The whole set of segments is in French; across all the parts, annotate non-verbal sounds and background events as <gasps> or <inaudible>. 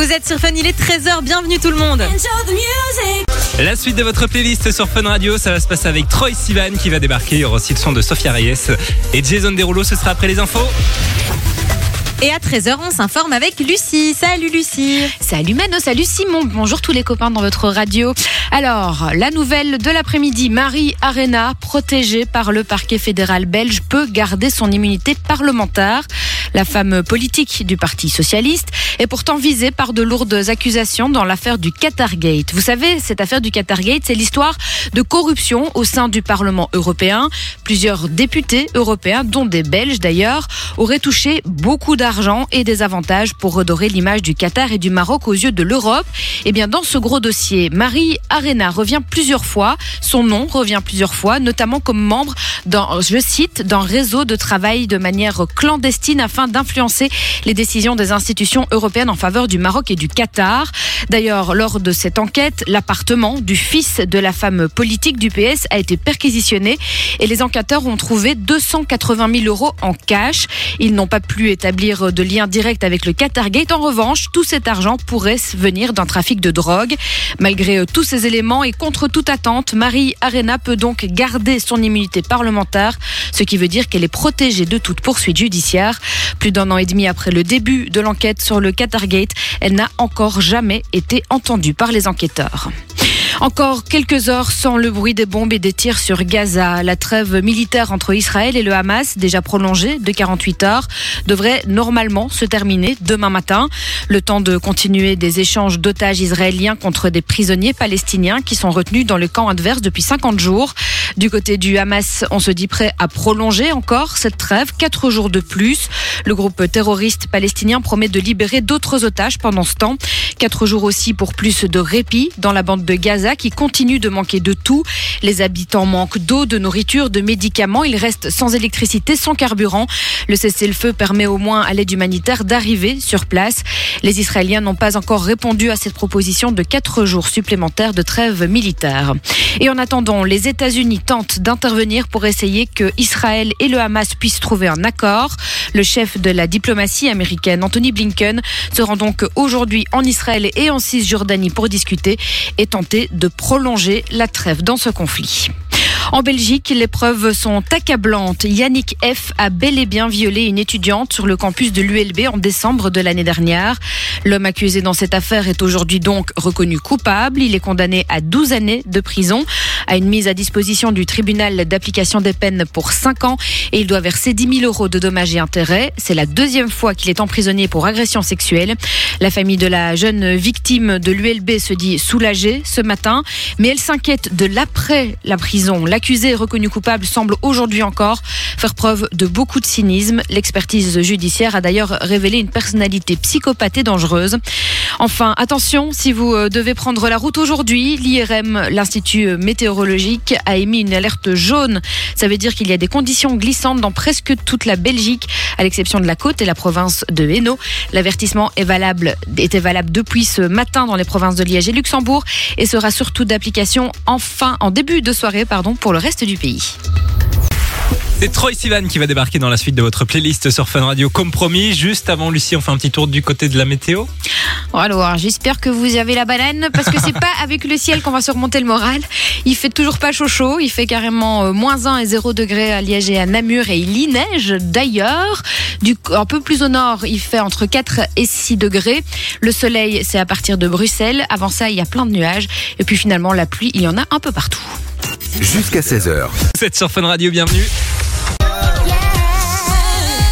Vous êtes sur Fun, il est 13h, bienvenue tout le monde. La suite de votre playlist sur Fun Radio, ça va se passer avec Troy Sivan qui va débarquer. Il y aura aussi le son de Sophia Reyes et Jason Derulo. Ce sera après les infos. Et à 13h, on s'informe avec Lucie. Salut Lucie. Salut Mano, salut Simon. Bonjour tous les copains dans votre radio. Alors, la nouvelle de l'après-midi, Marie Arena, protégée par le parquet fédéral belge, peut garder son immunité parlementaire. La femme politique du Parti socialiste est pourtant visée par de lourdes accusations dans l'affaire du Qatargate. Vous savez, cette affaire du Qatargate, c'est l'histoire de corruption au sein du Parlement européen. Plusieurs députés européens, dont des Belges d'ailleurs, auraient touché beaucoup d'argent et des avantages pour redorer l'image du Qatar et du Maroc aux yeux de l'Europe. Eh bien, dans ce gros dossier, Marie Arena revient plusieurs fois. Son nom revient plusieurs fois, notamment comme membre dans, je cite, d'un réseau de travail de manière clandestine afin d'influencer les décisions des institutions européennes en faveur du Maroc et du Qatar. D'ailleurs, lors de cette enquête, l'appartement du fils de la femme politique du PS a été perquisitionné et les enquêteurs ont trouvé 280 000 euros en cash. Ils n'ont pas pu établir de lien direct avec le Qatargate. En revanche, tout cet argent pourrait venir d'un trafic de drogue. Malgré euh, tous ces éléments et contre toute attente, Marie Arena peut donc garder son immunité parlementaire, ce qui veut dire qu'elle est protégée de toute poursuite judiciaire. Plus d'un an et demi après le début de l'enquête sur le Qatargate, elle n'a encore jamais été entendue par les enquêteurs. Encore quelques heures sans le bruit des bombes et des tirs sur Gaza. La trêve militaire entre Israël et le Hamas, déjà prolongée de 48 heures, devrait normalement se terminer demain matin. Le temps de continuer des échanges d'otages israéliens contre des prisonniers palestiniens qui sont retenus dans le camp adverse depuis 50 jours. Du côté du Hamas, on se dit prêt à prolonger encore cette trêve, quatre jours de plus. Le groupe terroriste palestinien promet de libérer d'autres otages pendant ce temps. Quatre jours aussi pour plus de répit dans la bande de Gaza qui continue de manquer de tout. Les habitants manquent d'eau, de nourriture, de médicaments. Ils restent sans électricité, sans carburant. Le cessez-le-feu permet au moins à l'aide humanitaire d'arriver sur place. Les Israéliens n'ont pas encore répondu à cette proposition de quatre jours supplémentaires de trêve militaire. Et en attendant, les États-Unis tentent d'intervenir pour essayer que Israël et le Hamas puissent trouver un accord. Le chef de la diplomatie américaine, Anthony Blinken, se rend donc aujourd'hui en Israël et en Cisjordanie pour discuter et tenter de prolonger la trêve dans ce conflit. En Belgique, les preuves sont accablantes. Yannick F. a bel et bien violé une étudiante sur le campus de l'ULB en décembre de l'année dernière. L'homme accusé dans cette affaire est aujourd'hui donc reconnu coupable. Il est condamné à 12 années de prison, à une mise à disposition du tribunal d'application des peines pour 5 ans et il doit verser 10 000 euros de dommages et intérêts. C'est la deuxième fois qu'il est emprisonné pour agression sexuelle. La famille de la jeune victime de l'ULB se dit soulagée ce matin, mais elle s'inquiète de l'après la prison. L'accusé reconnu coupable semble aujourd'hui encore faire preuve de beaucoup de cynisme. L'expertise judiciaire a d'ailleurs révélé une personnalité psychopathe et dangereuse. Enfin, attention, si vous euh, devez prendre la route aujourd'hui, l'IRM, l'Institut météorologique, a émis une alerte jaune. Ça veut dire qu'il y a des conditions glissantes dans presque toute la Belgique, à l'exception de la côte et la province de Hainaut. L'avertissement est valable, était valable depuis ce matin dans les provinces de Liège et Luxembourg et sera surtout d'application en fin, en début de soirée, pardon, pour le reste du pays. C'est Troy Sivan qui va débarquer dans la suite de votre playlist sur Fun Radio comme promis. Juste avant Lucie, on fait un petit tour du côté de la météo. Alors, j'espère que vous avez la banane parce que c'est pas <laughs> avec le ciel qu'on va se remonter le moral. Il fait toujours pas chaud chaud, il fait carrément euh, moins 1 et 0 degrés à Liège et à Namur et il y neige d'ailleurs. Du, un peu plus au nord, il fait entre 4 et 6 degrés. Le soleil, c'est à partir de Bruxelles. Avant ça, il y a plein de nuages. Et puis finalement, la pluie, il y en a un peu partout. Jusqu'à 16h. Vous êtes sur Fun Radio, bienvenue.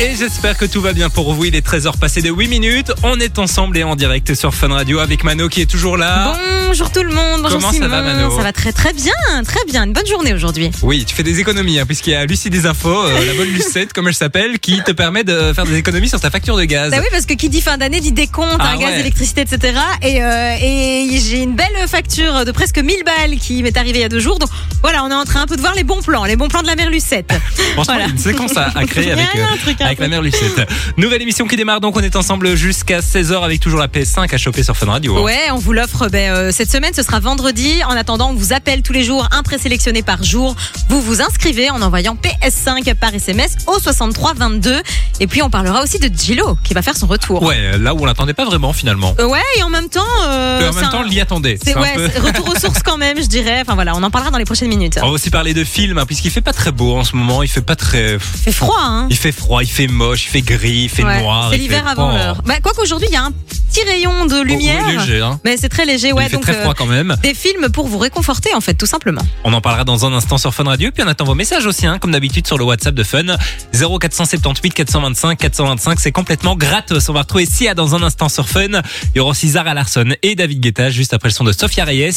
Et j'espère que tout va bien pour vous. Il est 13h passé de 8 minutes. On est ensemble et en direct sur Fun Radio avec Mano qui est toujours là. Bonjour tout le monde. Bonjour Comment ça Simon. va, Mano Ça va très très bien, très bien. Une bonne journée aujourd'hui. Oui, tu fais des économies hein, puisqu'il y a Lucie des infos, euh, la bonne Lucette comme elle s'appelle, qui te permet de faire des économies sur ta facture de gaz. Bah oui, parce que qui dit fin d'année dit décompte, Ah un gaz, électricité, etc. Et, euh, et j'ai une belle facture de presque 1000 balles qui m'est arrivée il y a deux jours. Donc voilà, on est en train un peu de voir les bons plans, les bons plans de la mère Lucette. Franchement, Voilà. une séquence à, à créer <laughs> avec, un euh, truc, hein. Avec la mère Lucette. Nouvelle émission qui démarre donc on est ensemble jusqu'à 16h avec toujours la PS5 à choper sur Fun Radio. Ouais, on vous l'offre ben, euh, cette semaine, ce sera vendredi. En attendant, on vous appelle tous les jours, un présélectionné par jour. Vous vous inscrivez en envoyant PS5 par SMS au 63 22. Et puis on parlera aussi de Gilo qui va faire son retour. Ouais, là où on l'attendait pas vraiment finalement. Euh, ouais, et en même temps, euh, Mais en même un- temps, on l'y attendait. c'est un ouais, peu- retour aux <laughs> sources quand même, je dirais. Enfin voilà, on en parlera dans les prochaines minutes. On va aussi parler de films, hein, puisqu'il fait pas très beau en ce moment. Il fait pas très. Il fait froid, hein. Il fait froid, il fait moche, il fait gris, il fait Ouais, noir. c'est l'hiver fait- avant Oh. l'heure. Bah, quoi qu'aujourd'hui, il y a un petit rayon de Oh, lumière. oui, léger, hein. Mais c'est très léger, ouais. il fait donc, très euh, froid quand même. des films pour vous réconforter, en fait, tout simplement. On en parlera dans un instant sur Fun Radio. Puis on attend vos messages aussi, hein, comme d'habitude sur le WhatsApp de Fun. 0478 425 425. C'est complètement gratos. On va retrouver Sia dans un instant sur Fun. Il y aura aussi Zara Larson et David Guetta juste après le son de Sofia Reyes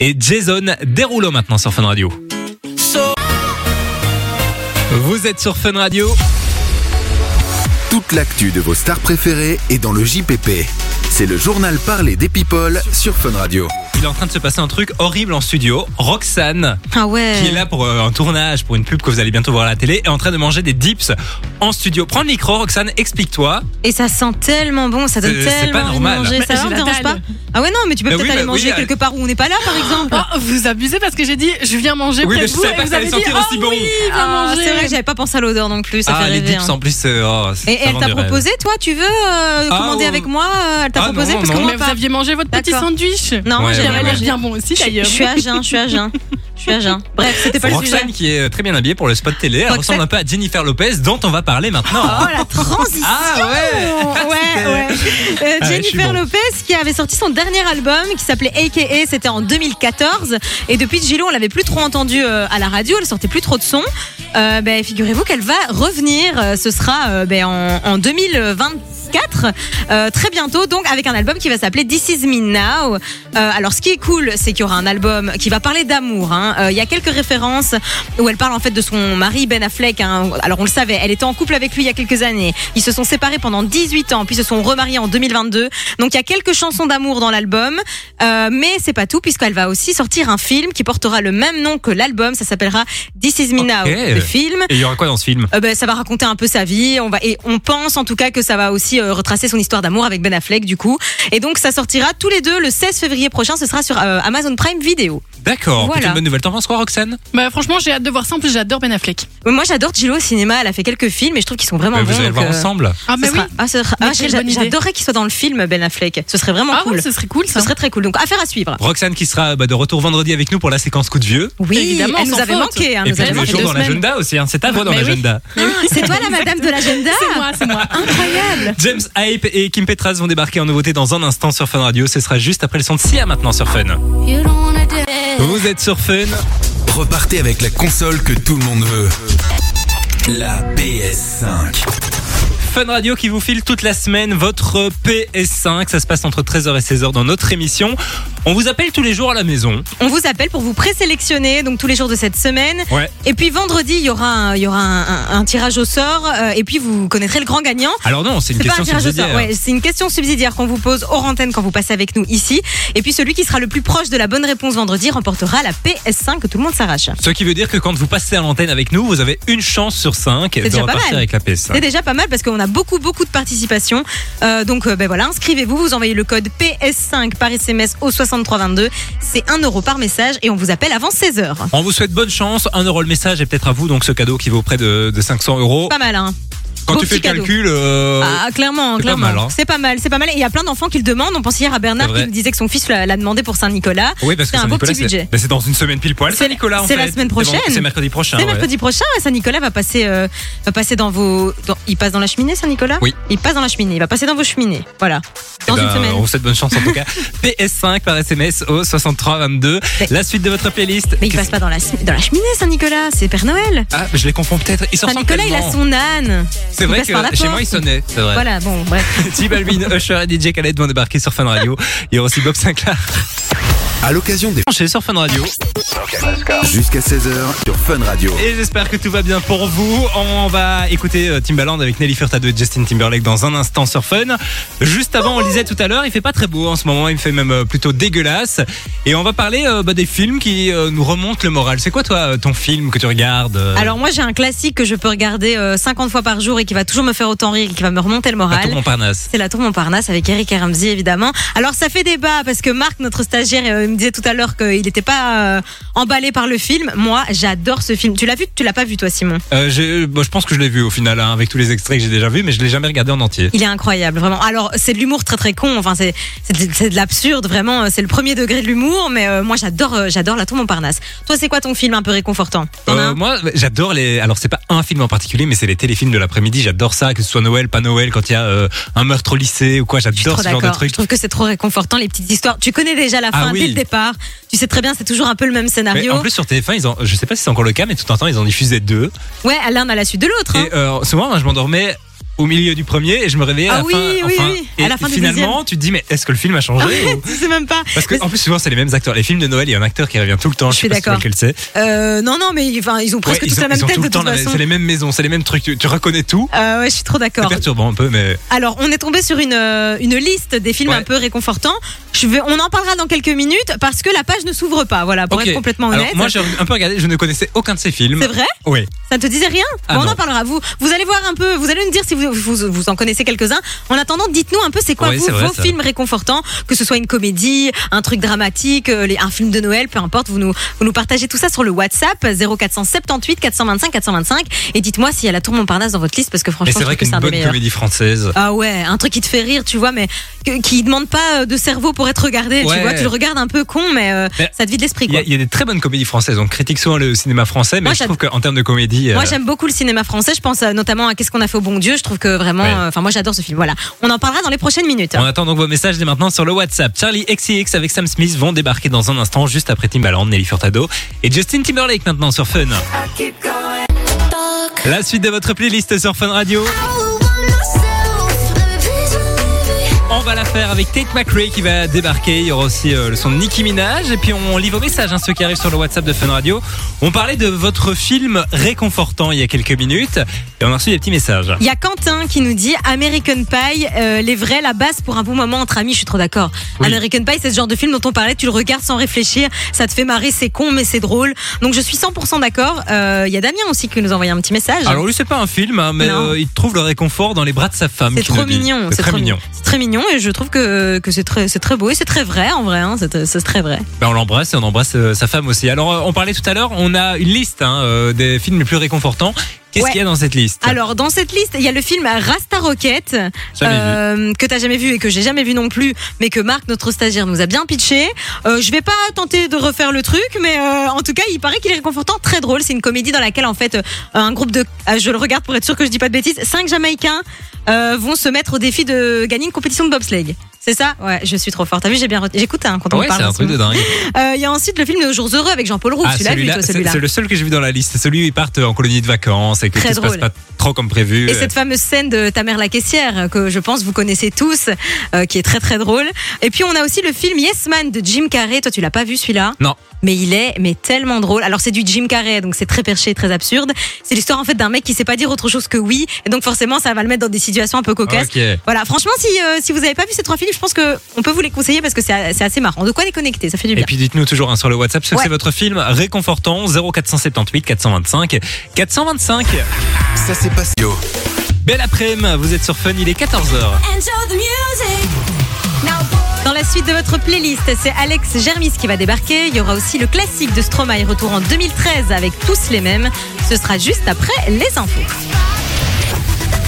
et Jason Derulo maintenant sur Fun Radio. Vous êtes sur Fun Radio. Toute l'actu de vos stars préférées est dans le JPP. C'est le journal parlé des people sur Fun Radio. Il est en train de se passer un truc horrible en studio. Roxane, Ah ouais. qui est là pour euh, un tournage, pour une pub que vous allez bientôt voir à la télé, est en train de manger des dips en studio. Prends le micro, Roxane, explique-toi. Et ça sent tellement bon, ça donne C'est- c'est tellement pas envie de normal. manger. Mais Ça j'ai ne la dérange dalle. pas Ah ouais non, mais tu peux peut-être oui, aller bah manger oui, quelque part où on n'est pas là, par exemple. Oh, vous abusez parce que j'ai dit je viens manger Oui, près mais de je vous savais et pas vous que ça avez allait dit sentir oh aussi bon. oui viens Ah, manger. c'est vrai que j'avais pas pensé à l'odeur non plus, ça ah, fait les rêver. dips hein. en plus, euh, oh, c'est- Et ça elle vend t'a du rêve. proposé, toi, tu veux euh, Ah, commander oh. avec moi euh, Elle t'a Ah, proposé non, parce que non. moi Mais vous pas. aviez mangé votre petit sandwich. Non, Ouais, avait l'air mangé. bien bon aussi Je d'ailleurs. je suis à jeun, je suis à jeun. Je suis à jeun. Bref, c'était pas le sujet. Roxane qui est euh, très bien habillée pour le spot télé. Elle Roxane- ressemble un peu à Jennifer Lopez dont on va parler maintenant. Oh la transition Ah ouais Ouais, <laughs> ouais. Euh, Ah, Jennifer bon. Lopez qui avait sorti son dernier album qui s'appelait AKA, c'était en 2014. Et depuis Gilo, on l'avait plus trop entendu euh, à la radio, elle sortait plus trop de sons. Euh, ben, figurez-vous qu'elle va revenir. Ce sera euh, ben, en, en 2024, euh, très bientôt, donc avec un album qui va s'appeler This Is Me Now. Euh, alors, ce qui est cool, c'est qu'il y aura un album qui va parler d'amour. hein. Euh, Il y a quelques références où elle parle en fait de son mari Ben Affleck. hein. Alors, on le savait, elle était en couple avec lui il y a quelques années. Ils se sont séparés pendant 18 ans, puis se sont remariés en 2022. Donc, il y a quelques chansons d'amour dans l'album, Euh, mais c'est pas tout puisqu'elle va aussi sortir un film qui portera le même nom que l'album. Ça s'appellera This Is Me Now, le film. Et il y aura quoi dans ce film? Euh, ben, ça va raconter un peu sa vie. On va et on pense en tout cas que ça va aussi euh, retracer son histoire d'amour avec Ben Affleck du coup. Et donc ça sortira tous les deux le 16 février prochain. Ce sera sur euh, Amazon Prime Video. D'accord. Voilà. C'est une bonne nouvelle. T'en penses quoi, Roxane? Bah, franchement, j'ai hâte de voir ça. En plus, j'adore Ben Affleck. Moi j'adore Gilo au cinéma. Elle a fait quelques films et je trouve qu'ils sont vraiment Bah, bons. Vous allez le donc, voir euh, ensemble. Ah, ce mais oui. sera- ah, ce sera- Mais ah, quelle j'a- bonne idée. J'adorerais qu'il soit dans le film Ben Affleck. Ce serait vraiment Ah, cool. ouais, ce serait cool Ce serait très cool. Donc affaire à suivre. Roxane qui sera bah, de retour vendredi avec nous pour la séquence coup de vieux. Oui, Évidemment, elle nous sans avait faute. manqué. hein, Et nous puis avait tous les manqué jours deux dans semaines. l'agenda aussi. hein. C'est ta voix dans Mais oui. l'agenda. C'est toi la madame de <laughs> l'agenda C'est moi, c'est moi. Incroyable. James Hype et Kim Petras vont débarquer en nouveauté dans un instant sur Fun Radio. Ce sera juste après le son de Sia maintenant sur Fun. Vous êtes sur Fun. Repartez avec la console que tout le monde veut. La PS5. Fun Radio qui vous file toute la semaine votre PS5. Ça se passe entre 13h et 16h dans notre émission. On vous appelle tous les jours à la maison. On vous appelle pour vous présélectionner donc tous les jours de cette semaine. Ouais. Et puis vendredi, il y aura un, il y aura un, un- un tirage au sort. euh, et puis vous connaîtrez le grand gagnant. Alors non, c'est une C'est un question sort, subsidiaire. ouais, c'est une question subsidiaire qu'on vous pose hors antenne quand vous passez avec nous ici. Et puis celui qui sera le plus proche de la bonne réponse vendredi remportera la PS5 que tout le monde s'arrache. Ce qui veut dire que quand vous passez à l'antenne avec nous, vous avez une chance sur 5 de déjà pas repartir mal. avec la C'est PS5. déjà pas mal parce qu'on a beaucoup beaucoup de participation. Euh, donc euh, ben voilà, inscrivez-vous, vous envoyez le code PS5 par SMS au 6322. C'est 1 euro par message et on vous appelle avant 16h. On vous souhaite bonne chance. 1 euro le message et peut-être à vous donc ce cadeau qui vaut près de, de 500 euros. Pas mal hein. Quand tu fais le cadeau. calcul, euh, Ah, clairement, c'est pas clairement. mal, hein. C'est pas mal, c'est pas mal. Et il y a plein d'enfants qui le demandent. On pense hier à Bernard C'est vrai. qui disait que son fils l'a l'a demandé pour Saint-Nicolas. oui, parce que c'est un beau Saint-Nicolas, petit budget. c'est ben, c'est dans une semaine pile poil. C'est- Saint-Nicolas, en c'est fait. la semaine C'est prochaine. C'est mercredi prochain. C'est ouais. mercredi prochain, et Saint-Nicolas va passer, euh, va passer dans vos. dans- il passe dans la cheminée, Saint-Nicolas Oui. Il passe dans la cheminée. Il va passer dans vos cheminées. Voilà. Dans Eh ben, une semaine. On vous souhaite bonne chance en tout cas. <laughs> PS5 par SMS au 6322. Mais- La suite de votre playlist. Mais il passe pas dans la, dans la cheminée, Saint-Nicolas. C'est Père Noël. Ah, je les confonds peut-être. Ils Saint-Nicolas, il a tellement. son âne. C'est vrai que chez porte. moi, il sonnait. C'est vrai. Voilà, bon, bref. <laughs> Balvin, Usher et DJ Khaled vont débarquer sur Fun Radio. Il y aura aussi Bob Sinclair. À l'occasion des Chez sur Fun Radio. Jusqu'à 16h sur Fun Radio. Et j'espère que tout va bien pour vous. On va écouter euh, Timbaland avec Nelly Furtado et Justin Timberlake dans un instant sur Fun. Juste avant, on lisait tout à l'heure, il fait pas très beau en ce moment, il fait même euh, plutôt dégueulasse. Et on va parler euh, bah, des films qui euh, nous remontent le moral. C'est quoi toi ton film que tu regardes euh, Alors moi j'ai un classique que je peux regarder euh, 50 fois par jour et qui va toujours me faire autant rire et qui va me remonter le La moral. Tour Montparnasse. C'est la tour Montparnasse avec Eric Ramsey évidemment. Alors ça fait débat parce que Marc, notre stagiaire, euh, me disait tout à l'heure qu'il n'était pas euh, emballé par le film. Moi, j'adore ce film. Tu l'as vu? Tu l'as pas vu toi, Simon? Euh, je pense que je l'ai vu au final hein, avec tous les extraits que j'ai déjà vus, mais je l'ai jamais regardé en entier. Il est incroyable, vraiment. Alors c'est de l'humour très très con. Enfin c'est de, l'absurde, vraiment. C'est le premier degré de l'humour. Mais euh, moi j'adore j'adore la tour Montparnasse. Toi, c'est quoi ton film un peu réconfortant? Moi, j'adore les. Alors, c'est pas un film en particulier, mais c'est les téléfilms de l'après-midi. J'adore ça, que ce soit Noël, pas Noël, quand il y a euh, un meurtre au lycée ou quoi. J'adore ce genre de trucs. Je trouve que c'est trop réconfortant les petites histoires. Tu connais déjà la Ah fin oui. dès le départ. Tu sais très bien, c'est toujours un peu le même Mais scénario. en plus sur TF1, ils ont, je sais pas si c'est encore le cas, mais tout un temps ils en diffusaient deux. Ouais, l'un à la suite de l'autre. hein. Et euh, souvent, je m'endormais au milieu du premier et je me réveillais à Ah la oui, fin. oui, enfin, oui, Et à la fin du finalement, tu te dis mais est-ce que le film a changé ou- <laughs> Tu sais même pas. Parce que en plus souvent c'est les mêmes acteurs. Les films de Noël, il y a un acteur qui revient tout le temps. Je Je, suis si d'accord. c'est. Euh, non, non, mais enfin, ils ont presque Ouais, tous ont, la même tête le. C'est les mêmes maisons, c'est les mêmes trucs. Tu, tu reconnais tout. Euh, ouais, je suis trop C'est d'accord. perturbant un peu, mais Alors, on est tombé sur une, euh, une liste des films Ouais. un peu réconfortants. Je vais, on en parlera dans quelques minutes parce que la page ne s'ouvre pas. Voilà, pour être complètement Alors, honnête. moi j'ai un peu regardé, je ne connaissais aucun de ces films. C'est vrai? Oui. Ça ne te disait rien? Ah On en parlera. Vous, vous allez voir un peu. Vous allez nous dire si vous, vous, vous en connaissez quelques-uns. En attendant, dites-nous un peu c'est quoi vous, vrai, vos films réconfortants, que ce soit une comédie, un truc dramatique, euh, un film de Noël, peu importe. Vous nous, vous nous partagez tout ça sur le WhatsApp 0478 425 425 et dites-moi s'il y a la Tour Montparnasse dans votre liste parce que franchement, c'est vrai qu'une bonne comédie française. Ah ouais, un truc qui te fait rire, tu vois, mais que- qui demande pas euh, de cerveau pour être regardé. Ouais. Tu vois, tu le regardes un peu con, mais, euh, Mais ça te vide l'esprit. Il y, a, il y a des très bonnes comédies françaises. On critique souvent le cinéma français, mais Moi, je trouve qu'en termes de comédie. Moi euh, j'aime beaucoup le cinéma français, je pense notamment à Qu'est-ce qu'on a fait au bon Dieu, je trouve que vraiment, Ouais. euh, enfin moi j'adore ce film, voilà. On en parlera dans les prochaines minutes. On attend donc vos messages dès maintenant sur le WhatsApp. Charlie XCX avec Sam Smith vont débarquer dans un instant, juste après Timbaland, Nelly Furtado et Justin Timberlake maintenant sur Fun. La suite de votre playlist sur Fun Radio. Va la faire avec Tate McRae qui va débarquer. Il y aura aussi euh, le son de Nicki Minaj. Et puis on lit vos messages, hein, ceux qui arrivent sur le WhatsApp de Fun Radio. On parlait de votre film réconfortant il y a quelques minutes. Et on a reçu des petits messages. Il y a Quentin qui nous dit American Pie, euh, les vrais, la base pour un bon moment entre amis, je suis trop d'accord. Oui. American Pie, c'est ce genre de film dont on parlait, tu le regardes sans réfléchir, ça te fait marrer, c'est con mais c'est drôle. Donc je suis 100% d'accord. Euh, Il y a Damien aussi qui nous a envoyé un petit message. Alors lui c'est pas un film, hein, mais euh, il trouve le réconfort dans les bras de sa femme. c'est trop mignon, C'est très mignon. C'est très mignon et je trouve que, c'est très, beau et c'est très vrai en vrai. Hein, c'est c'est très vrai. Ben, on l'embrasse et on embrasse euh, sa femme aussi. Alors euh, on parlait tout à l'heure, on a une liste hein, euh, des films les plus réconfortants. Qu'est-ce Ouais. qu'il y a dans cette liste Alors dans cette liste, il y a le film Rasta Rocket euh, que t'as jamais vu et que j'ai jamais vu non plus, mais que Marc, notre stagiaire, nous a bien pitché. Euh, je vais pas tenter de refaire le truc, mais euh, en tout cas, il paraît qu'il est réconfortant, très drôle. C'est une comédie dans laquelle en fait euh, un groupe de, euh, je le regarde pour être sûr que je dis pas de bêtises, cinq Jamaïcains euh, vont se mettre au défi de gagner une compétition de bobsleigh. C'est ça? Ouais, je suis trop forte. T'as vu, j'ai bien. ret- J'écoute hein, quand on Ouais, parle. c'est un truc de dingue. Euh, Il y a ensuite le film Nos jours heureux avec Jean-Paul Roux. Ah, toi, c'est celui-là? c'est le seul que j'ai vu dans la liste. C'est celui où ils partent en colonie de vacances et que Très tout se passe pas trop comme prévu. Et cette fameuse scène de ta mère la caissière que je pense vous connaissez tous, euh, qui est très très drôle. Et puis on a aussi le film Yes Man de Jim Carrey. Toi tu l'as pas vu celui-là? Non. Mais il est mais tellement drôle. Alors c'est du Jim Carrey donc c'est très perché, très absurde. C'est l'histoire en fait d'un mec qui sait pas dire autre chose que oui et donc forcément ça va le mettre dans des situations un peu cocasses. Ok. Voilà, franchement si euh, si vous avez pas vu ces trois films, je pense que on peut vous les conseiller parce que c'est c'est assez marrant. De quoi les connecter, ça fait du Et bien. puis dites-nous toujours hein, sur le WhatsApp ce que c'est votre film réconfortant 0478 425 425. Ça s'est passé. Yo. Belle après-midi, vous êtes sur Fun, il est 14h. Dans la suite de votre playlist, c'est Alex Germis qui va débarquer. Il y aura aussi le classique de Stromae, retour en 2013 avec tous les mêmes. Ce sera juste après les infos.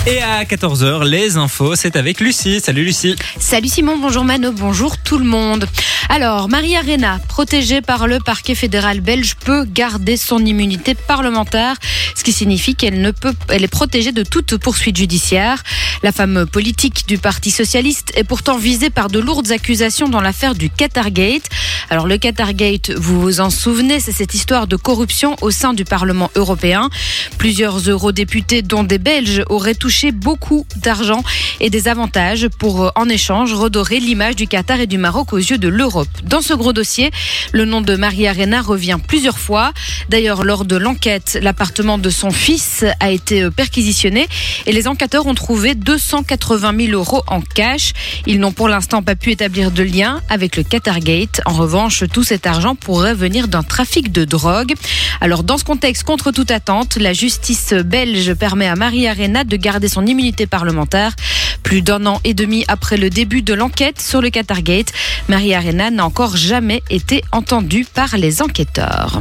Et à 14h, les infos, c'est avec Lucie. Salut Lucie. Salut Simon, bonjour Mano, bonjour tout le monde. Alors, Marie Arena, protégée par le parquet fédéral belge, peut garder son immunité parlementaire, ce qui signifie qu'elle ne peut, elle est protégée de toute poursuite judiciaire. La femme politique du Parti socialiste est pourtant visée par de lourdes accusations dans l'affaire du Qatargate. Alors, le Qatargate, vous vous en souvenez, c'est cette histoire de corruption au sein du Parlement européen. Plusieurs eurodéputés, dont des Belges, auraient touché beaucoup d'argent et des avantages pour, euh, en échange, redorer l'image du Qatar et du Maroc aux yeux de l'Europe. Dans ce gros dossier, le nom de Marie Arena revient plusieurs fois. D'ailleurs, lors de l'enquête, l'appartement de son fils a été euh, perquisitionné et les enquêteurs ont trouvé 280 000 euros en cash. Ils n'ont pour l'instant pas pu établir de lien avec le Qatargate. En revanche, tout cet argent pourrait venir d'un trafic de drogue. Alors, dans ce contexte, contre toute attente, la justice belge permet à Marie Arena de garder son immunité parlementaire. Plus d'un an et demi après le début de l'enquête sur le Qatargate, Marie Arena n'a encore jamais été entendue par les enquêteurs.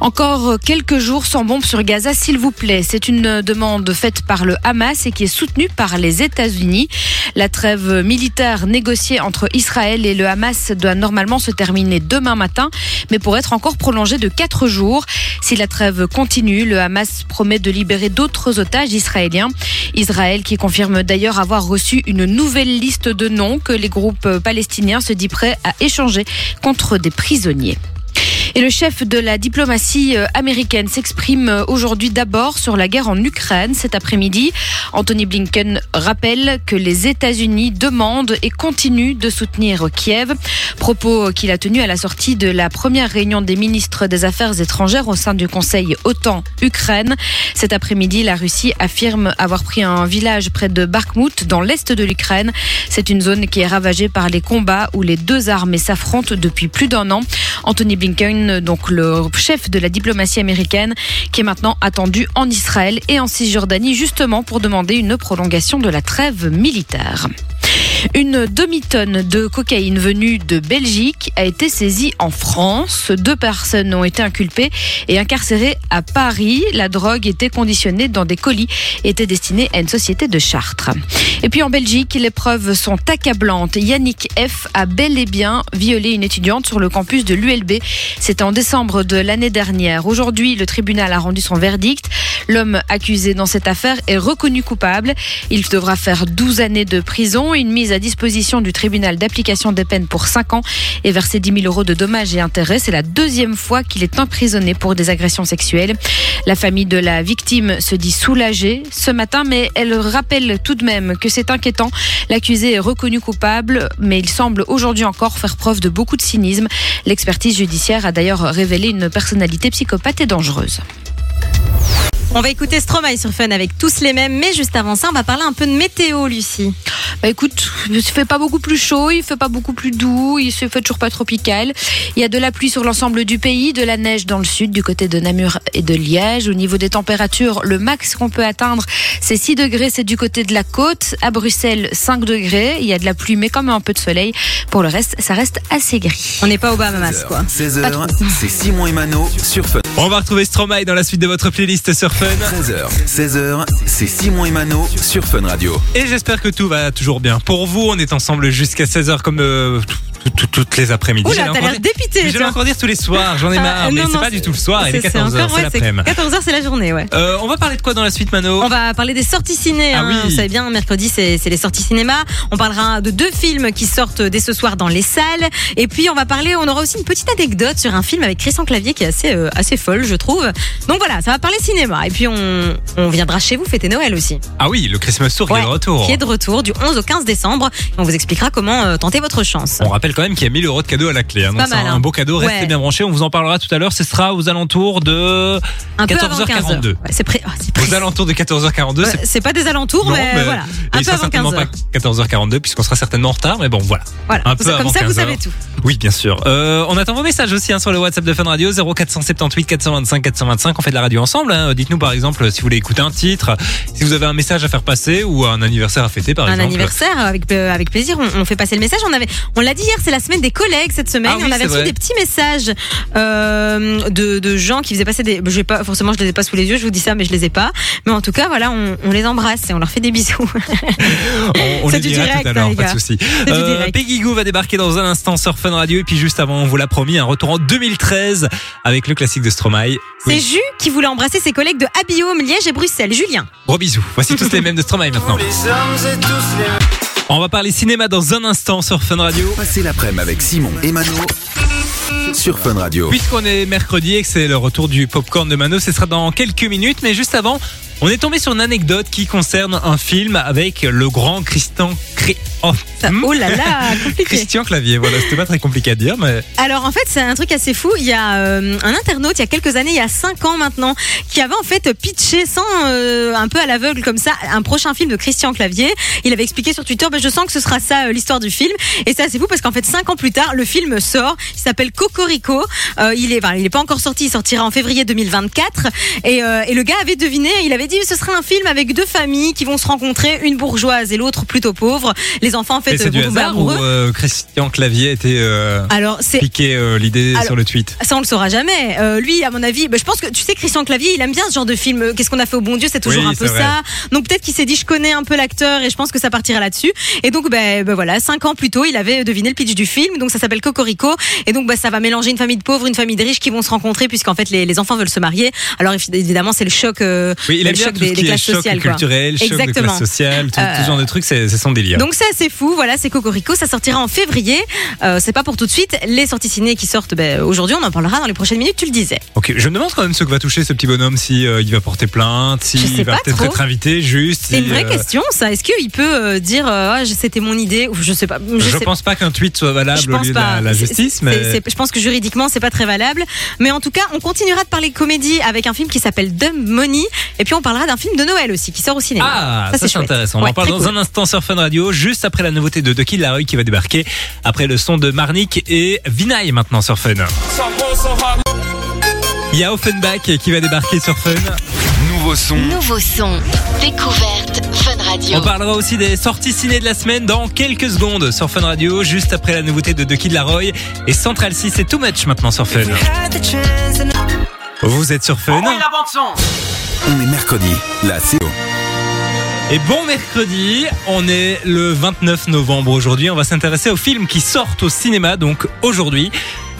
Encore quelques jours sans bombe sur Gaza, s'il vous plaît. C'est une demande faite par le Hamas et qui est soutenue par les États-Unis. La trêve militaire négociée entre Israël et le Hamas doit normalement se terminer demain matin, mais pour être encore prolongée de quatre jours. Si la trêve continue, le Hamas promet de libérer d'autres otages israéliens. Israël qui confirme d'ailleurs avoir reçu une nouvelle liste de noms que les groupes palestiniens se disent prêts à échanger contre des prisonniers. Et le chef de la diplomatie euh, américaine s'exprime euh, aujourd'hui d'abord sur la guerre en Ukraine. Cet après-midi, Anthony Blinken rappelle que les États-Unis demandent et continuent de soutenir Kiev. Propos qu'il a tenu à la sortie de la première réunion des ministres des Affaires étrangères au sein du Conseil OTAN-Ukraine. Cet après-midi, la Russie affirme avoir pris un village près de Bakhmut dans l'est de l'Ukraine. C'est une zone qui est ravagée par les combats où les deux armées s'affrontent depuis plus d'un an. Anthony Blinken donc le chef de la diplomatie américaine, qui est maintenant attendu en Israël et en Cisjordanie, justement pour demander une prolongation de la trêve militaire. Une demi-tonne de cocaïne venue de Belgique a été saisie en France. Deux personnes ont été inculpées et incarcérées à Paris. La drogue était conditionnée dans des colis et était destinée à une société de Chartres. Et puis en Belgique, les preuves sont accablantes. Yannick F. a bel et bien violé une étudiante sur le campus de l'ULB. C'était en décembre de l'année dernière. Aujourd'hui, le tribunal a rendu son verdict. L'homme accusé dans cette affaire est reconnu coupable. Il devra faire 12 années de prison, une mise à disposition du tribunal d'application des peines pour 5 ans et verser 10 000 euros de dommages et intérêts. C'est la deuxième fois qu'il est emprisonné pour des agressions sexuelles. La famille de la victime se dit soulagée ce matin, mais elle rappelle tout de même que c'est inquiétant. L'accusé est reconnu coupable, mais il semble aujourd'hui encore faire preuve de beaucoup de cynisme. L'expertise judiciaire a d'ailleurs révélé une personnalité psychopathe et dangereuse. On va écouter Stromae sur Fun avec tous les mêmes, mais juste avant ça, on va parler un peu de météo, Lucie. Bah écoute, il fait pas beaucoup plus chaud, il fait pas beaucoup plus doux, il se fait toujours pas tropical. Il y a de la pluie sur l'ensemble du pays, de la neige dans le sud, du côté de Namur et de Liège. Au niveau des températures, le max qu'on peut atteindre, c'est 6 degrés, c'est du côté de la côte. À Bruxelles, 5 degrés. Il y a de la pluie, mais quand même un peu de soleil. Pour le reste, ça reste assez gris. On n'est pas au Bahamas, quoi. 16h, c'est Simon et Mano sur Fun. On va retrouver Stromae dans la suite de votre playlist sur Fun. 13h, 16h, c'est Simon et Mano sur Fun Radio. Et j'espère que tout va toujours bien. Pour vous, on est ensemble jusqu'à 16h comme euh, tout- tout- toutes les après-midi. Oula, t'as l'air dépité. J'allais encore dire tous les soirs, j'en ai Ah, marre, mais non, c'est non, pas du tout le soir, il est C'est- 14h, encore- c'est ouais, l'après-midi. 14h, c'est la journée, ouais. Euh, on va parler de quoi dans la suite, Mano? On va parler des sorties ciné. Ah hein. oui. Vous savez bien, mercredi, c'est c'est les sorties cinéma. On parlera de deux films qui sortent dès ce soir dans les salles. Et puis, on va parler, on aura aussi une petite anecdote sur un film avec Christian Clavier qui est assez, euh, assez folle, je trouve. Donc voilà, ça va parler cinéma. Et puis, on, on viendra chez vous fêter Noël aussi. Ah oui, le Christmas Tour qui est de retour. Qui est de retour du 11 au 15 décembre. On vous expliquera comment euh, tenter votre chance. On rappelle quand même qu'il y a 1000 euros de cadeaux à la clé. hein, donc c'est un hein. beau cadeau. Restez Ouais. bien branchés. On vous en parlera tout à l'heure. Ce sera aux alentours de Un peu avant 14h42. 15h. Ouais, c'est pré- oh, aux alentours de 14h42. Ouais, c'est pas des alentours, Non, mais, mais voilà. il Un peu sera avant certainement 15h. pas 14h42 puisqu'on sera certainement en retard. Mais bon, voilà. Voilà. un Vous- peu Comme avant ça, vous 15 savez tout. Oui, bien sûr. Euh, on attend vos messages aussi hein, sur le WhatsApp de Fun Radio 0478 425 425. On fait de la radio ensemble. Dites-nous par exemple si vous voulez écouter un titre, si vous avez un message à faire passer ou un anniversaire à fêter par un exemple. anniversaire avec euh, avec plaisir on, on fait passer le message on avait on l'a dit hier c'est la semaine des collègues cette semaine Ah oui, on avait reçu des petits messages euh, de, de gens qui faisaient passer des je vais pas forcément je les ai pas sous les yeux je vous dis ça mais je les ai pas mais en tout cas voilà on, on les embrasse et on leur fait des bisous <laughs> On, on C'est les dira direct, tout à l'heure, hein, pas de souci. Euh. Peggy Goo va débarquer dans un instant sur Fun Radio et puis juste avant, on vous l'a promis, un retour en 2013 avec le classique de Stromae. c'est Oui. Jus qui voulait embrasser ses collègues de Abiome Liège et Bruxelles Julien Gros bisous. Voici tous les mêmes de Stromae maintenant. On va parler cinéma dans un instant sur Fun Radio. Passez l'après-midi avec Simon et Mano sur Fun Radio. Puisqu'on est mercredi et que c'est le retour du popcorn de Mano, ce sera dans quelques minutes. Mais juste avant, On est tombé sur une anecdote qui concerne un film avec le grand Christian... Cri- oh, Ça- hmm, oh là là, <laughs> compliqué. Christian Clavier, voilà, c'était pas très compliqué à dire, mais Alors en fait c'est un truc assez fou. Il y a euh, un internaute il y a quelques années, il y a 5 ans maintenant, qui avait en fait pitché sans euh, un peu à l'aveugle comme ça un prochain film de Christian Clavier. Il avait expliqué sur Twitter, ben, je sens que ce sera ça euh, l'histoire du film. Et c'est assez fou parce qu'en fait 5 ans plus tard, le film sort. Il s'appelle Cocorico. Il est, enfin, il est pas encore sorti. Il sortira en février 2024. Et, et le gars avait deviné. Il avait dit ce sera un film avec deux familles qui vont se rencontrer, une bourgeoise et l'autre plutôt pauvre. Les enfants en fait Et c'est du vont tomber hasard ou amoureux. euh, Christian Clavier était euh, Alors c'est piqué euh, l'idée sur le tweet Ça, on le saura jamais. Euh, lui, à mon avis, bah, je pense que tu sais, Christian Clavier, il aime bien ce genre de film. Qu'est-ce qu'on a fait au bon Dieu? C'est toujours Oui, un peu vrai. ça. Donc peut-être qu'il s'est dit, je connais un peu l'acteur et je pense que ça partira là-dessus. Et donc, ben ben voilà, cinq ans plus tôt, il avait deviné le pitch du film. Donc ça s'appelle Cocorico. Et donc, bah, ça va mélanger une famille de pauvres, une famille de riches qui vont se rencontrer puisqu'en fait, les, les enfants veulent se marier. Alors évidemment, c'est le choc. Oui, il le aime bien choc des, classes choc sociales. quoi. culturel, choc de Exactement. classe sociale, tout, tout ce genre de trucs, c'est son délire. Donc c'est assez fou, voilà, c'est Cocorico, ça sortira en février. Euh, c'est pas pour tout de suite. Les sorties ciné qui sortent ben, aujourd'hui, on en parlera dans les prochaines minutes, tu le disais. Ok, je me demande quand même ce que va toucher ce petit bonhomme, si euh, il va porter plainte, sais s'il va peut-être être invité, juste. C'est si, une vraie euh, question, ça. Est-ce qu'il peut dire Ah, c'était mon idée ou je sais pas. Je, Je, sais pense pas qu'un tweet soit valable je au lieu de la, justice, mais je pense que juridiquement c'est pas très valable. Mais en tout cas, on continuera de parler comédie avec un film qui s'appelle Dumb Money. Et puis on parlera d'un film de Noël aussi qui sort au cinéma. Ah, ça, c'est chouette. intéressant. On Ouais, en parle dans cool. un instant sur Fun Radio, juste après la nouveauté de Kid Laroi qui va débarquer, après le son de Marnik et Vinaille maintenant sur Fun. Il y a Offenbach qui va débarquer sur Fun. Nouveau son. Nouveau son. Découverte Fun Radio. On parlera aussi des sorties ciné de la semaine dans quelques secondes sur Fun Radio, juste après la nouveauté de The Kid Laroi et Central 6 c'est too much maintenant sur Fun. Vous êtes sur Fun. On est mercredi. La CO. Et bon mercredi, on est le 29 novembre aujourd'hui. On va s'intéresser aux films qui sortent au cinéma, donc aujourd'hui.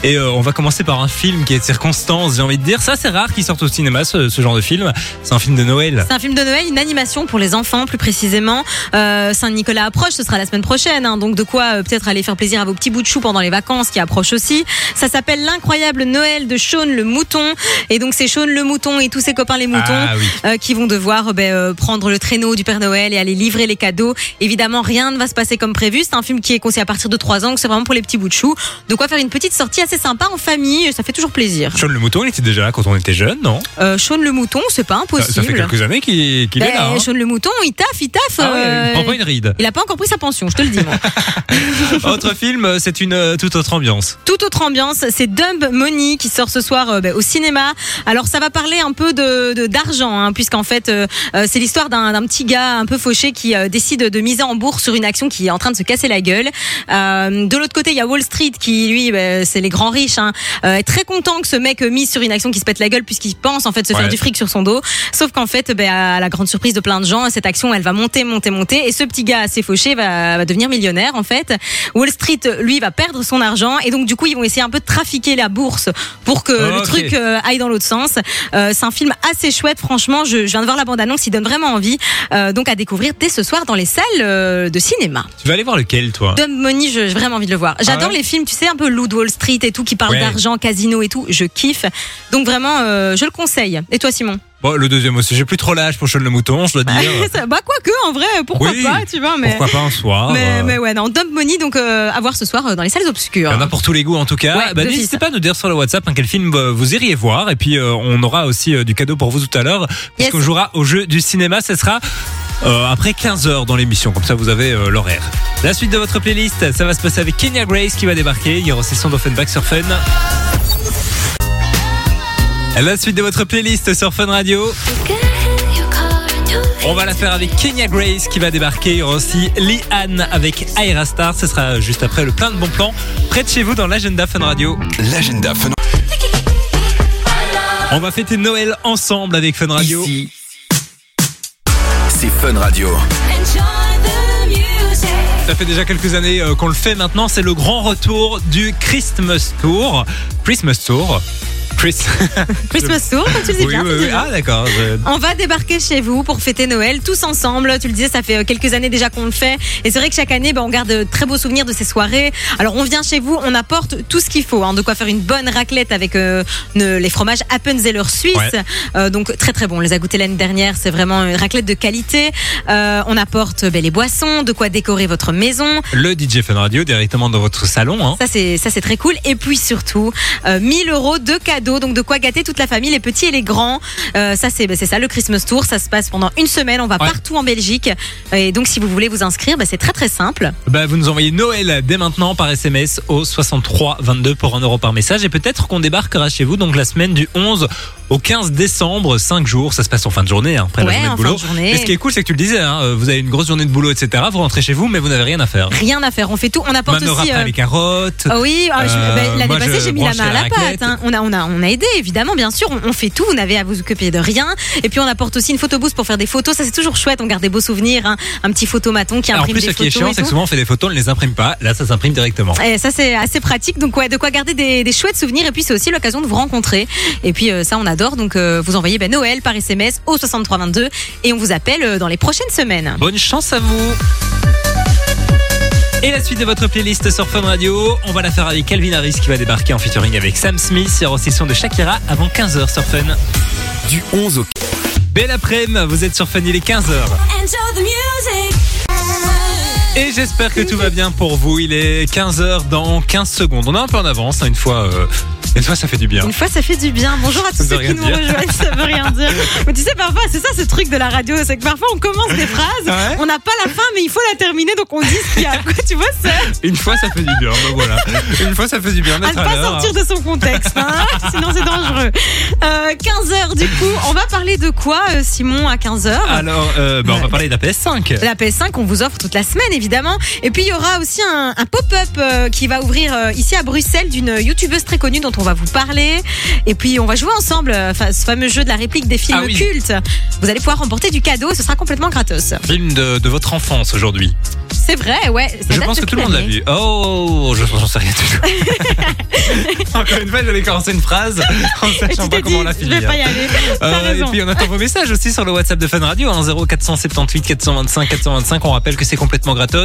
Et euh, on va commencer par un film qui est de circonstance, j'ai envie de dire. Ça, c'est rare qu'il sorte au cinéma, ce, ce genre de film. C'est un film de Noël. C'est un film de Noël, une animation pour les enfants plus précisément. Euh, Saint-Nicolas approche, ce sera la semaine prochaine. hein. donc de quoi euh, peut-être aller faire plaisir à vos petits bouts de chou pendant les vacances qui approchent aussi. Ça s'appelle L'incroyable Noël de Sean le Mouton. Et donc c'est Sean le Mouton et tous ses copains les moutons. Ah oui. qui vont devoir ben, prendre le traîneau du Père Noël et aller livrer les cadeaux. Évidemment, rien ne va se passer comme prévu. C'est un film qui est conseillé à partir de 3 ans, donc c'est vraiment pour les petits bouts de chou. De quoi faire une petite sortie assez sympa en famille, ça fait toujours plaisir. Sean le mouton, il était déjà là quand on était jeune, non? Euh, Sean le Mouton, c'est pas impossible. ça fait quelques années qu'il est Ben, là. hein. Sean le Mouton, il taffe, il taffe. Ah ouais, euh, il prend pas une ride. il a pas encore pris sa pension, je te le dis. moi. <laughs> Autre film, c'est une euh, toute autre ambiance. Toute autre ambiance, c'est Dumb Money qui sort ce soir euh, ben, au cinéma. Alors ça va parler un peu de d'argent, hein, puisqu'en fait c'est l'histoire d'un d'un petit gars un peu fauché qui décide de miser en bourse sur une action qui est en train de se casser la gueule. De l'autre côté, il y a Wall Street qui lui, ben, c'est les grands riches, hein, euh, est très content que ce mec euh, mise sur une action qui se pète la gueule puisqu'il pense en fait se Ouais. faire du fric sur son dos. Sauf qu'en fait, ben, à la grande surprise de plein de gens, cette action elle va monter, monter, monter, et ce petit gars assez fauché va, va devenir millionnaire en fait. Wall Street, lui, va perdre son argent et donc du coup ils vont essayer un peu de trafiquer la bourse pour que le truc euh, aille dans l'autre sens. Euh, c'est un film assez chouette, franchement. Je, je viens de voir la bande annonce, il donne vraiment envie. Euh, donc à découvrir dès ce soir dans les salles de cinéma. Tu vas aller voir lequel, toi? Dumb Money, j'ai vraiment envie de le voir. J'adore Ah ouais les films, tu sais, un peu Loot Wall Street et tout, qui Ouais. d'argent, casino et tout. Je kiffe. Donc vraiment, euh, je le conseille. Et toi, Simon Bon, le deuxième aussi. J'ai plus trop l'âge pour Sean le mouton, je dois dire. <laughs> Ça- Bah quoique, en vrai, pourquoi Oui. pas, tu vois. Mais, Pourquoi pas un soir mais, euh, mais ouais, non, Dumb Money, donc euh, à voir ce soir euh, dans les salles obscures. Il y en a pour tous les goûts en tout cas. Ouais, Bah. N'hésitez pas à nous dire sur le WhatsApp hein, quel film vous iriez voir. Et puis on aura aussi du cadeau pour vous tout à l'heure. Yes. Puisqu'on jouera au jeu du cinéma. Ce sera euh, après 15h dans l'émission. Comme ça vous avez euh, l'horaire. La suite de votre playlist, ça va se passer avec Kenya Grace qui va débarquer. Il y aura aussi son d'Offenbach sur Fun. La suite de votre playlist sur Fun Radio. On va la faire avec Kenya Grace qui va débarquer. Il y aura aussi Lee Ann avec Aira Star. Ce sera juste après le plein de bons plans près de chez vous dans l'agenda Fun Radio. L'agenda Fun. On va fêter Noël ensemble avec Fun Radio. Ici, Fun Radio. Ça fait déjà quelques années euh, qu'on le fait maintenant. C'est le grand retour du Christmas Tour. Christmas Tour. Chris. <laughs> Christmas Tour, tu le dis oui, bien. oui, oui. Ah, d'accord. je- On va débarquer chez vous pour fêter Noël tous ensemble. Tu le disais, ça fait euh, quelques années déjà qu'on le fait. Et c'est vrai que chaque année, ben, on garde de très beaux souvenirs de ces soirées. Alors on vient chez vous, on apporte tout ce qu'il faut. hein, de quoi faire une bonne raclette avec euh, ne- les fromages Appenzeller suisse. Ouais. Euh, donc très très bon. On les a goûtés l'année dernière. C'est vraiment une raclette de qualité. Euh, on apporte ben, les boissons, de quoi décorer votre maison. Le DJ Fun Radio directement dans votre salon. Hein. Ça c'est ça c'est très cool. Et puis surtout euh, 1000 euros de cadeaux, donc de quoi gâter toute la famille, les petits et les grands. Euh, ça c'est bah, c'est ça le Christmas Tour. Ça se passe pendant une semaine. On va Ouais. partout en Belgique. Et donc si vous voulez vous inscrire, bah, c'est très très simple. Bah, vous nous envoyez Noël dès maintenant par SMS au 63 22 pour 1 euro par message et peut-être qu'on débarquera chez vous donc la semaine du 11 au 15 décembre, 5 jours, ça se passe en fin de journée hein, après Ouais, la journée en de boulot. fin de journée. Et ce qui est cool c'est que tu le disais, hein, euh, vous avez une grosse journée de boulot etc. Vous rentrez chez vous mais vous n'avez rien à faire. Rien à faire. On fait tout. On apporte aussi. euh, les carottes. Ah oui, ah, je- Euh, l'année moi, passée j'ai mis la branche main à la la pâte. hein. On a, on a, on a aidé évidemment, bien sûr. On, on fait tout. Vous n'avez à vous occuper de rien. Et puis on apporte aussi une photobooth pour faire des photos. Ça c'est toujours chouette. On garde des beaux souvenirs. hein. Un petit photomaton qui Alors, en imprime plus des ce qui est photos. chiant c'est que souvent on fait des photos, on ne les imprime pas. Là ça s'imprime directement. Et ça c'est assez pratique, donc ouais, de quoi garder des, des chouettes souvenirs et puis c'est aussi l'occasion de vous rencontrer. Et puis euh, ça on adore, donc euh, vous envoyez ben, Noël par SMS au 6322 et on vous appelle euh, dans les prochaines semaines. Bonne chance à vous. Et la suite de votre playlist sur Fun Radio, on va la faire avec Calvin Harris qui va débarquer en featuring avec Sam Smith. Le son de Shakira avant 15h sur Fun. Du 11 au Belle après-midi, vous êtes sur Fun, il est 15h. Et j'espère que tout va bien pour vous. Il est 15h dans 15 secondes. On est un peu en avance, hein, une fois. euh, une fois, ça fait du bien. Une fois ça fait du bien. Bonjour à tous Ça ceux qui nous rejoignent, ça veut rien dire. <laughs> Mais tu sais parfois c'est ça ce truc de la radio, c'est que parfois on commence des phrases, Ouais. on n'a pas la fin mais il faut la terminer donc on dit ce qu'il y a. <laughs> Quoi, tu vois c'est Une fois, ça fait du bien. Ben voilà. Une fois, ça fait du bien à ne à pas sortir de son contexte, hein, <laughs> sinon c'est dangereux. Euh, 15h du coup, on va parler de quoi euh, Simon à 15h Alors, euh, ben, on va parler de la PS5. La PS5, on vous offre toute la semaine, évidemment. Et puis, il y aura aussi un, un pop-up euh, qui va ouvrir euh, ici à Bruxelles d'une youtubeuse très connue dont on va vous parler. Et puis, on va jouer ensemble euh, ce fameux jeu de la réplique des films Ah oui. cultes. Vous allez pouvoir remporter du cadeau ce sera complètement gratos. Film de, de votre enfance aujourd'hui. C'est vrai, ouais. ça Je date pense que tout le monde l'a vu. Oh, je j'en sais rien du tout. <laughs> Encore une fois, j'allais commencer une phrase <laughs> en Et sachant tu pas t'es comment dit, la je finir. vais pas y aller. <laughs> T'as Euh, et raison. puis on attend vos messages aussi sur le WhatsApp de Fun Radio, hein, 0478 425 425. On rappelle que c'est complètement gratos.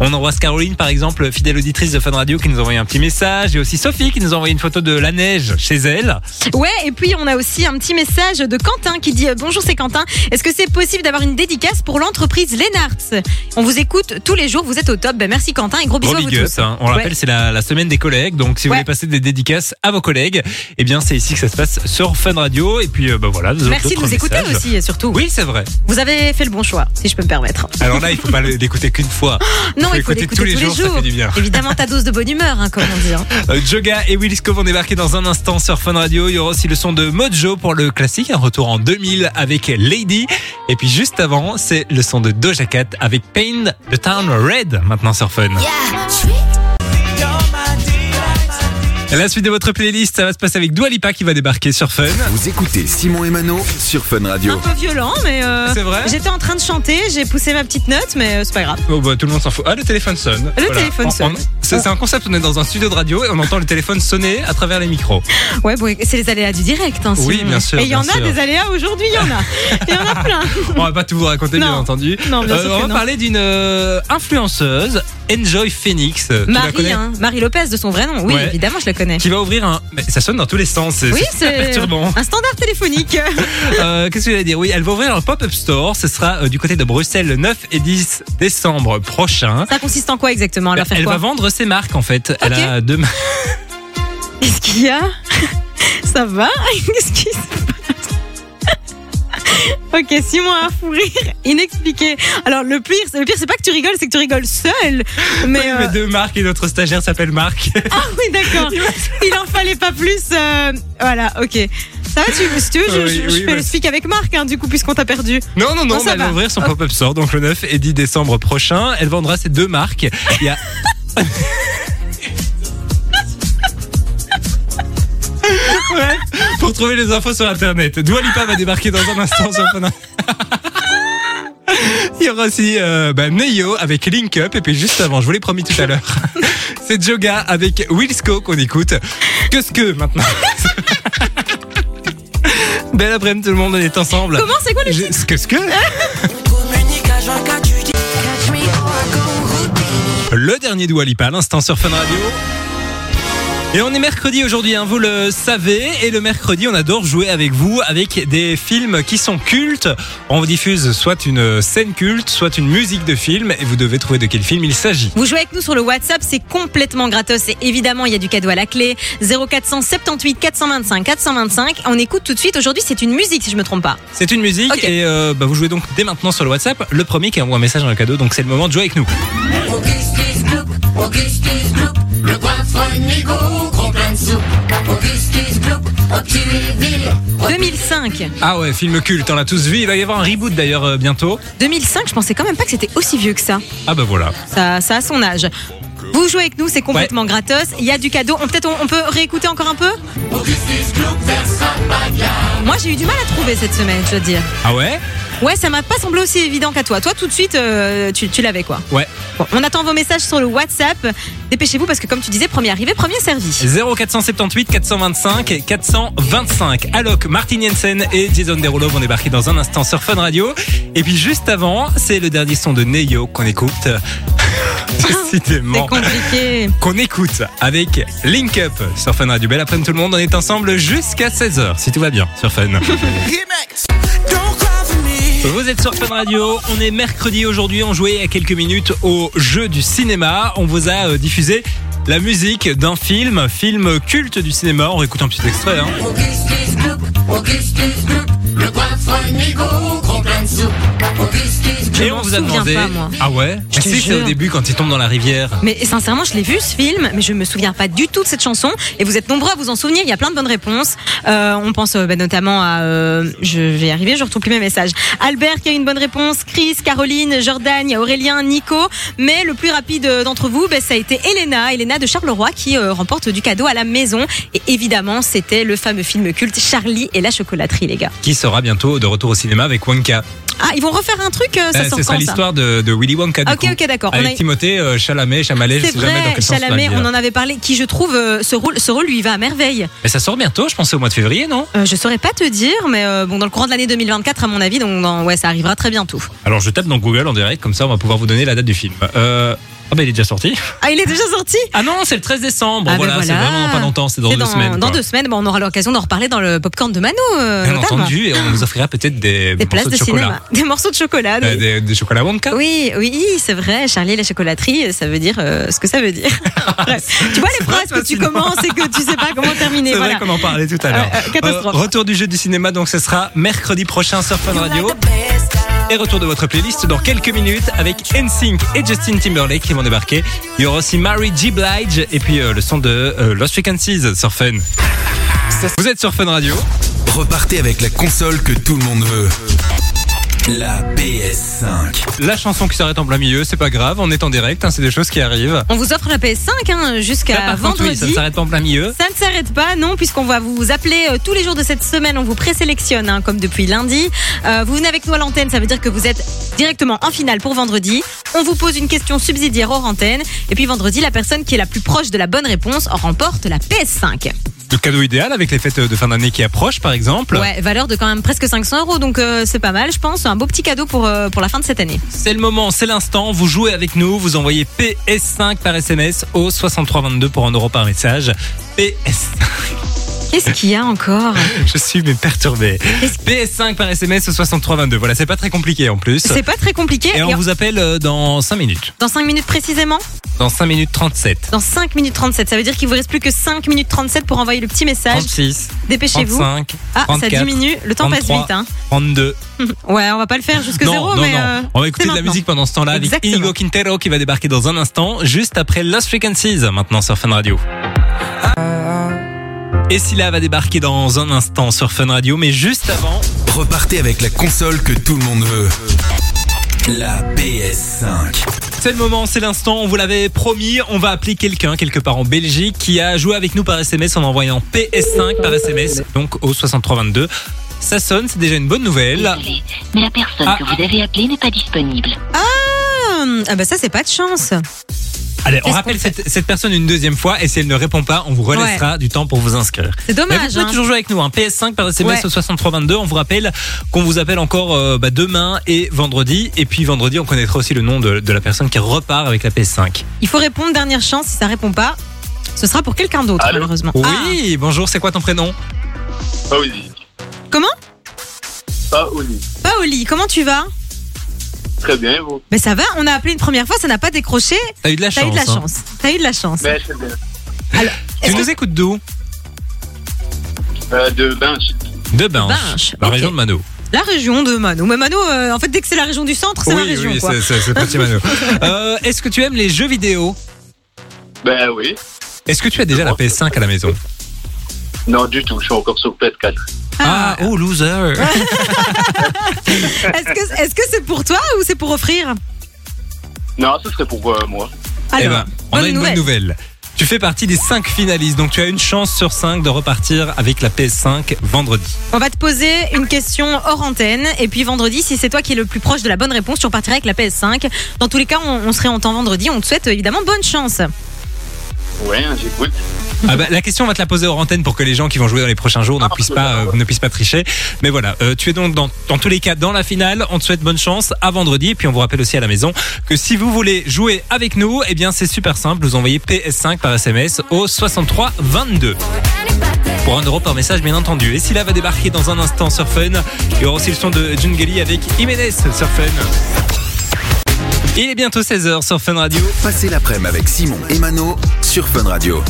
On embrasse Caroline, par exemple, fidèle auditrice de Fun Radio, qui nous a envoyé un petit message. Et aussi Sophie, qui nous a envoyé une photo de la neige chez elle. Ouais, et puis on a aussi un petit message de Quentin qui dit euh, Bonjour, c'est Quentin. Est-ce que c'est possible d'avoir une dédicace pour l'entreprise Lennartz On vous écoute tous les jours, vous êtes au top. Ben, merci Quentin et gros bisous Gros à vous tous. hein. On Ouais. rappelle, c'est la, la semaine des collègues. Donc, si vous Ouais. voulez passer des dédicaces à vos collègues, eh bien, c'est ici que ça se passe sur Fun Radio. Et puis, euh, bah voilà. Merci de nous écouter aussi, et surtout. Oui, c'est vrai. Vous avez fait le bon choix, si je peux me permettre. Alors là, il faut pas l'écouter qu'une fois. <gasps> Non, il faut l'écouter tous les jours, ça fait du bien. <laughs> Évidemment, ta dose de bonne humeur, hein, comme on dit. hein. Euh, Joga et Willis vont débarquer dans un instant sur Fun Radio. Il y aura aussi le son de Mojo pour le classique, un retour en 2000 avec Lady. Et puis juste avant, c'est le son de Doja Cat avec Pain the Town Red maintenant sur Fun. La suite de votre playlist, ça va se passer avec Dua Lipa qui va débarquer sur Fun. Vous écoutez Simon et Mano sur Fun Un Radio. peu violent, mais euh, C'est vrai j'étais en train de chanter, j'ai poussé ma petite note, mais euh, c'est pas grave. Oh, bah, tout le monde s'en fout. Ah, le téléphone sonne. Le téléphone On- sonne. on- C'est c'est un concept, on est dans un studio de radio et on entend le téléphone sonner à travers les micros. Ouais, bon, c'est les aléas du direct. Hein, Oui, bien sûr, Et il y en a sûr. des aléas aujourd'hui, il y en a. Il y en a plein. <laughs> On va pas tout vous raconter, bien entendu. Non, bien sûr on va non. parler d'une euh, influenceuse, Enjoy Phoenix. Tu la Marie, connais hein, Marie Lopez de son vrai nom. Oui, Ouais. évidemment, je la connais. Qui va ouvrir un. Mais ça sonne dans tous les sens. C'est Oui, c'est <laughs> perturbant. un standard téléphonique. <laughs> Euh, Qu'est-ce que je vais dire? Oui, elle va ouvrir un pop-up store. Ce sera euh, du côté de Bruxelles le 9 et 10 décembre prochain. Ça consiste en quoi exactement? Elle va faire elle quoi? va vendre ses marques en fait. Elle Ok. a deux. <laughs> Qu'est-ce qu'il y a? Ça va? Qu'est-ce qui se passe? Ok, Simon a un fou rire <laughs> inexpliqué. Alors le pire, c'est- le pire, c'est pas que tu rigoles, c'est que tu rigoles seul. Mais, Oui, euh, mais deux marques et notre stagiaire s'appelle Marc. <laughs> ah oui, d'accord. Il en fallait pas plus. euh, Voilà, ok. Ça va, tu, si tu veux, je, Oui, je- je oui, fais le speak avec Marc, hein, du coup, puisqu'on t'a perdu. Non, non, non, ça elle va va. ouvrir son pop-up store donc le 9 et 10 décembre prochain. Elle vendra ses deux marques. Il y a. <laughs> Bref, pour trouver les infos sur internet, Dua Lipa va débarquer dans un instant sur Fun. Il y aura aussi euh, bah, Neyo avec Link Up et puis juste avant, je vous l'ai promis tout à l'heure, <laughs> c'est Joga avec Wilsco qu'on écoute. Que ce que maintenant <laughs> Belle après-midi tout le monde, on est ensemble. Comment c'est quoi le titre ce que ce que Le dernier Dua Lipa à l'instant sur Fun Radio. Et on est mercredi aujourd'hui, hein, vous le savez. Et le mercredi, on adore jouer avec vous avec des films qui sont cultes. On vous diffuse soit une scène culte, soit une musique de film. Et vous devez trouver de quel film il s'agit. Vous jouez avec nous sur le WhatsApp, c'est complètement gratos et évidemment il y a du cadeau à la clé. 0478 425 425. On écoute tout de suite. Aujourd'hui c'est une musique si je me trompe pas. C'est une musique et euh, bah, vous jouez donc dès maintenant sur le WhatsApp. Le premier qui envoie un message dans le cadeau, donc c'est le moment de jouer avec nous. 2005. Ah ouais, film culte, on l'a tous vu. Il va y avoir un reboot d'ailleurs euh, bientôt. 2005, je pensais quand même pas que c'était aussi vieux que ça. Ah bah voilà. Ça, ça a son âge. Vous jouez avec nous, c'est complètement gratos. Il y a du cadeau. On peut-être on, on peut réécouter encore un peu. Moi j'ai eu du mal à trouver cette semaine, je dois dire. Ah ouais? Ouais, ça m'a pas semblé aussi évident qu'à toi. Toi tout de suite, euh, tu, tu l'avais quoi. Ouais. Bon, on attend vos messages sur le WhatsApp. Dépêchez-vous parce que comme tu disais, premier arrivé, premier servi. 0478 425 425. Alok, Martin Jensen et Jason Derulo vont débarquer dans un instant sur Fun Radio. Et puis juste avant, c'est le dernier son de Neyo qu'on écoute. <laughs> C'est Décidément. compliqué. Qu'on écoute avec Link Up sur Fun Radio. Belle après-midi tout le monde, on est ensemble jusqu'à 16h, si tout va bien sur Fun. <laughs> Vous êtes sur Fun Radio, on est mercredi aujourd'hui, on jouait il y quelques minutes au jeu du cinéma. On vous a euh, diffusé la musique d'un film, film culte du cinéma. On réécoute un petit extrait. Hein. Et on vous a demandé. pas, moi. Ah ouais Je te Si, c'est au début quand il tombe dans la rivière. Mais sincèrement, je l'ai vu ce film, mais je me souviens pas du tout de cette chanson. Et vous êtes nombreux à vous en souvenir. Il y a plein de bonnes réponses. Euh, on pense euh, bah, notamment à, euh, je vais y arriver, je retrouve plus mes messages. Albert qui a une bonne réponse, Chris, Caroline, Jordan, il y a Aurélien, Nico. Mais le plus rapide d'entre vous, bah, ça a été Elena, Elena de Charleroi qui remporte du cadeau à la maison. Et évidemment, c'était le fameux film culte Charlie et la chocolaterie, les gars. Qui sera bientôt de retour au cinéma avec Wonka. Ah, ils vont refaire un truc, euh, ça Euh, sort quand ça l'histoire de, de Willy Wonka. du Ok, coup. ok, d'accord. On Avec a- Timothée euh, Chalamet, Chalamet, je C'est sais jamais dans vrai, quel sens le Chalamet, dire. on en avait parlé, qui je trouve euh, ce rôle, ce rôle lui va à merveille. Mais ça sort bientôt, je pensais au mois de février, non? Euh, je saurais pas te dire, mais euh, bon, dans le courant de l'année 2024, à mon avis, donc dans- ouais, ça arrivera très bientôt. Alors je tape dans Google en direct, comme ça on va pouvoir vous donner la date du film. Euh... Ah bah il est déjà sorti. Ah, il est déjà sorti Ah non, c'est le 13 décembre. Ah, ben voilà, c'est vraiment pas longtemps, c'est dans deux semaines. Dans quoi. deux semaines, bon, on aura l'occasion d'en reparler dans le popcorn de Mano, euh, Bien notamment. entendu, et on vous offrira peut-être des, Des places morceaux de, de, chocolat. cinéma, des morceaux de chocolat. Euh, oui. des, des chocolats Wonka. Oui, oui, c'est vrai. Charlie la chocolaterie, ça veut dire euh, ce que ça veut dire. <laughs> <laughs> Tu vois les phrases que tu commences et que tu sais pas comment terminer. C'est Voilà. vrai qu'on en parlait tout à l'heure. Euh, euh, catastrophe. retour du jeu du cinéma, donc ce sera mercredi prochain sur Fun Radio. Et retour de votre playlist dans quelques minutes avec NSYNC et Justin Timberlake qui vont débarquer. Il y aura aussi Mary G. Blige et puis euh, le son de euh, Lost Frequencies sur Fun. Vous êtes sur Fun Radio. Repartez avec la console que tout le monde veut. La PS5. La chanson qui s'arrête en plein milieu, c'est pas grave, on est en direct, hein, c'est des choses qui arrivent. On vous offre la PS5 hein, jusqu'à contre, oui, vendredi. ça ne s'arrête pas en plein milieu. Ça ne s'arrête pas, non, puisqu'on va vous appeler euh, tous les jours de cette semaine. On vous présélectionne, hein, comme depuis lundi. Euh, vous venez avec nous à l'antenne, ça veut dire que vous êtes directement en finale pour vendredi. On vous pose une question subsidiaire hors antenne. Et puis vendredi, la personne qui est la plus proche de la bonne réponse remporte la PS5. Le cadeau idéal avec les fêtes de fin d'année qui approchent, par exemple. Ouais, valeur de quand même presque 500 euros, donc euh, c'est pas mal, je pense. Un beau petit cadeau pour, euh, pour la fin de cette année. C'est le moment, c'est l'instant. Vous jouez avec nous, vous envoyez PS5 par SMS au 6322 pour un euro par message. PS5. Qu'est-ce qu'il y a encore <laughs> Je suis mais perturbé. PS5 par SMS au 6322. Voilà, c'est pas très compliqué en plus. C'est pas très compliqué. Et on Et vous appelle euh, dans 5 minutes. Dans 5 minutes précisément Dans 5 minutes 37. Dans 5 minutes 37. Ça veut dire qu'il vous reste plus que 5 minutes 37 pour envoyer le petit message. 36. Dépêchez-vous. 35. Ah, 34, ça diminue. Le temps passe 33, vite. Hein. 32. <laughs> Ouais, on va pas le faire jusque non, zéro, non, mais. non. euh, on va écouter de la musique pendant ce temps-là avec Exactement. Inigo Quintero qui va débarquer dans un instant, juste après Lost Frequencies, maintenant sur Fun Radio. Et Scylla va débarquer dans un instant sur Fun Radio, mais juste avant, Repartez avec la console que tout le monde veut. La PS5. c'est le moment, c'est l'instant, on vous l'avait promis, on va appeler quelqu'un quelque part en Belgique qui a joué avec nous par SMS en envoyant PS5 par SMS, donc au 6322. Ça sonne, c'est déjà une bonne nouvelle. Désolé, mais la personne Ah, que vous avez appelée n'est pas disponible. Ah, ah bah ça, c'est pas de chance. Allez, on rappelle cette, cette personne une deuxième fois et si elle ne répond pas, on vous relaissera du temps pour vous inscrire. C'est Mais dommage. vous pouvez hein. toujours jouer avec nous, hein. PS5 par SMS Ouais. au 6322. On vous rappelle qu'on vous appelle encore euh, bah, demain et vendredi. Et puis vendredi, on connaîtra aussi le nom de, de la personne qui repart avec la PS5. Il faut répondre, dernière chance. Si ça répond pas, ce sera pour quelqu'un d'autre, malheureusement. Oui, bonjour, c'est quoi ton prénom? Paoli. Comment? Paoli. Ah, Paoli, comment tu vas? Très bien, et vous Mais ça va, on a appelé une première fois, ça n'a pas décroché. T'as eu de la T'as chance. eu de la hein. chance. T'as eu de la chance. Bien. Tu Est-ce nous écoutes d'où Euh, de Binche. De Binche, Binche, la ok. région de Mano. La région de Mano. Mais Mano, euh, en fait, dès que c'est la région du centre, c'est la région. oui, quoi. c'est- c'est c'est petit Mano. <laughs> Euh, Est-ce que tu aimes les jeux vidéo Ben oui. Est-ce que tu as déjà la PS5 à la maison Non, du tout, je suis encore sur PS4. Ah, oh loser <laughs> Est-ce que est-ce que c'est pour toi ou c'est pour offrir? Non, ce serait pour euh, moi. Eh ben, on a une bonne nouvelle. Tu fais partie des 5 finalistes, donc tu as une chance sur 5 de repartir avec la PS5 vendredi. On va te poser une question hors antenne et puis vendredi, si c'est toi qui es le plus proche de la bonne réponse, tu repartiras avec la PS5. Dans tous les cas, on, on serait en temps vendredi. On te souhaite évidemment bonne chance. Ouais, hein, j'écoute. Ah bah, la question, on va te la poser hors antenne pour que les gens qui vont jouer dans les prochains jours ne, Ah, puissent, pas, euh, ne puissent pas tricher. Mais voilà, euh, tu es donc dans, dans tous les cas dans la finale. On te souhaite bonne chance à vendredi. Et puis on vous rappelle aussi à la maison que si vous voulez jouer avec nous, eh bien c'est super simple. Vous envoyez PS5 par SMS au 63 22. Pour un euro par message, bien entendu. Et Silla va débarquer dans un instant sur Fun. Il y aura aussi le son de Jungeli avec Jiménez sur Fun. Il est bientôt 16h sur Fun Radio. Passez l'après-midi avec Simon et Mano sur Fun Radio.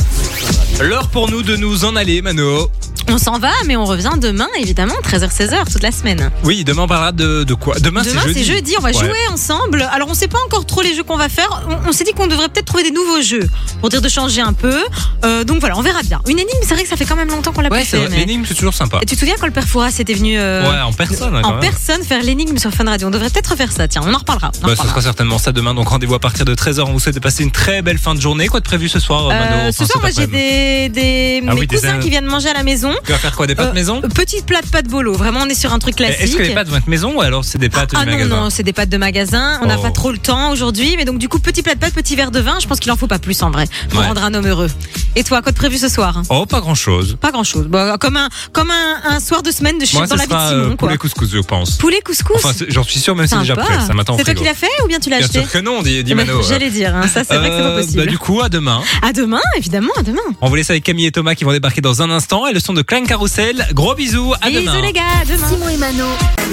L'heure pour nous de nous en aller, Mano. On s'en va, mais on revient demain, évidemment, 13h-16h, toute la semaine. Oui, demain on parlera de, de quoi? Demain, Demain, c'est jeudi. jeudi, on va Ouais. jouer ensemble. Alors, on sait pas encore trop les jeux qu'on va faire. On, on s'est dit qu'on devrait peut-être trouver des nouveaux jeux pour dire de changer un peu. Euh, donc voilà, on verra bien. Une énigme, c'est vrai que ça fait quand même longtemps qu'on l'a Ouais, pas fait. mais- L'énigme, c'est toujours sympa. Et tu te souviens quand le père Fouras était venu euh, Ouais, en personne, hein, quand en même. personne faire l'énigme sur Fun Radio? On devrait peut-être refaire ça. Tiens, on en reparlera. on en Bah, ce sera certainement ça demain. Donc rendez-vous à partir de 13h. On vous souhaite de passer une très belle fin de journée. Quoi de prévu ce soir, Euh, Mano? Enfin, ce soir, moi, j'ai après-midi. des, des Ah mes oui, des cousins in- qui viennent manger à la maison. Tu vas faire quoi Des pâtes Euh, maison Petite plat de pâtes bolo. Vraiment, on est sur un truc classique. Est-ce que les pâtes vont être maison ou alors c'est des pâtes Ah du non, magasin non, c'est des pâtes de magasin. On n'a Oh. pas trop le temps aujourd'hui. Mais donc, du coup, petit plat de pâtes, petit verre de vin. Je pense qu'il en faut pas plus en vrai pour Ouais. rendre un homme heureux. Et toi, quoi de prévu ce soir Oh, pas grand-chose. Pas grand chose. comme un, comme un, un soir de semaine de Moi, dans la vie de Simon. euh, quoi. poulet couscous, je pense. Poulet couscous. Enfin, j'en suis sûr, même si c'est déjà prêt. Ça m'attend C'est toi qui l'as fait ou bien tu l'as Bien acheté sûr que non, dit, dit Mano. <laughs> J'allais dire, hein, ça c'est vrai que c'est pas Euh, possible. bah, du coup, à demain. À demain, évidemment, à demain. On vous laisse avec Camille et Thomas qui vont débarquer dans un instant. Et le son de Klein Carousel. Gros bisous. À Bisous demain. les gars, à demain. Simon et Mano.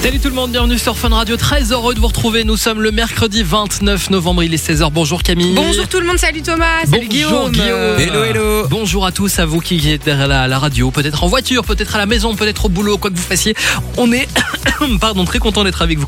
Salut tout le monde, bienvenue sur Fun Radio. Très heureux de vous retrouver. Nous sommes le mercredi 29 novembre, il est 16h. Bonjour Camille. Bonjour tout le monde, salut Thomas, salut Bonjour Guillaume. Guillaume. Hello, hello. Bonjour à tous, à vous qui êtes derrière la, la radio, peut-être en voiture, peut-être à la maison, peut-être au boulot, quoi que vous fassiez. On est, <coughs> pardon, très content d'être avec vous.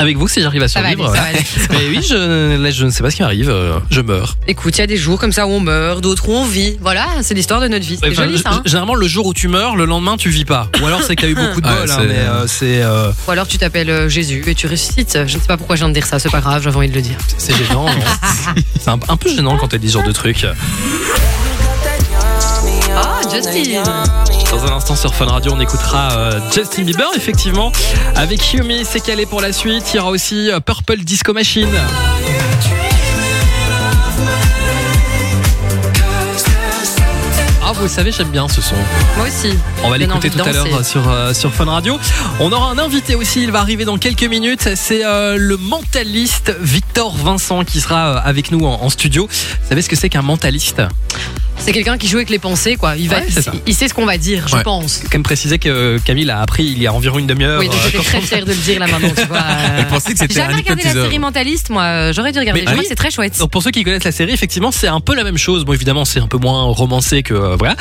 Avec vous, si j'arrive à Ça va aller, survivre. ça va aller. <laughs> Mais oui, je, là, je ne sais pas ce qui m'arrive. euh, Je meurs. Écoute, il y a des jours comme ça où on meurt, d'autres où on vit. Voilà, c'est l'histoire de notre vie. C'est Enfin, joli g- ça. hein Généralement, le jour où tu meurs, le lendemain, tu vis pas. Ou alors, c'est que t'as eu <laughs> beaucoup de Ouais, bol. hein, c'est- mais euh, c'est euh, Ou alors tu t'appelles euh, Jésus et tu ressuscites. Je ne sais pas pourquoi je viens de dire ça, c'est pas grave, j'avais envie de le dire. c'est gênant. non <laughs> c'est un, un peu gênant quand elle dit ce genre de trucs. Justin Dans un instant sur Fun Radio, on écoutera euh, Justin Bieber, effectivement. Avec Yumi, c'est calé pour la suite. Il y aura aussi euh, Purple Disco Machine. Ah, vous le savez, j'aime bien ce son. Moi aussi. On va l'écouter tout à l'heure euh, sur, euh, sur Fun Radio. On aura un invité aussi, il va arriver dans quelques minutes. C'est euh, le mentaliste Victor Vincent qui sera euh, avec nous en, en studio. Vous savez ce que c'est qu'un mentaliste? C'est quelqu'un qui joue avec les pensées, quoi. Il, va, Ouais, c'est ça. il sait ce qu'on va dire, je Ouais. pense. Comme préciser que Camille a appris il y a environ une demi-heure. Oui, donc euh, j'étais quand très fière de le dire là maintenant, tu vois. euh. <laughs> Elle pensait que c'était jamais regardé la série Mentaliste, moi. euh, J'aurais dû regarder. Oui. que c'est très chouette. Donc pour ceux qui connaissent la série, effectivement, c'est un peu la même chose. Bon, évidemment, c'est un peu moins romancé que euh, voilà.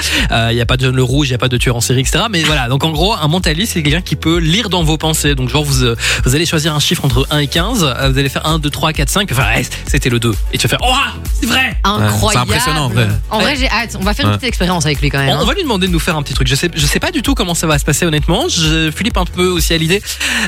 Il n'y a pas de John le Rouge, il n'y a pas de tueur en série, etc. Mais voilà. Donc en gros, un mentaliste, c'est quelqu'un qui peut lire dans vos pensées. Donc genre vous euh, vous allez choisir un chiffre entre 1 et 15. euh, Vous allez faire 1, 2, 3, 4, 5. Enfin, ouais, c'était le 2. Et tu vas faire, oh, c'est vrai. Incroyable. c'est impressionnant, en vrai. En vrai, j'ai hâte. On va faire une Ouais. petite expérience avec lui quand même. On, hein. on va lui demander de nous faire un petit truc. Je sais, je sais pas du tout comment ça va se passer honnêtement. Je, Philippe un peu aussi à l'idée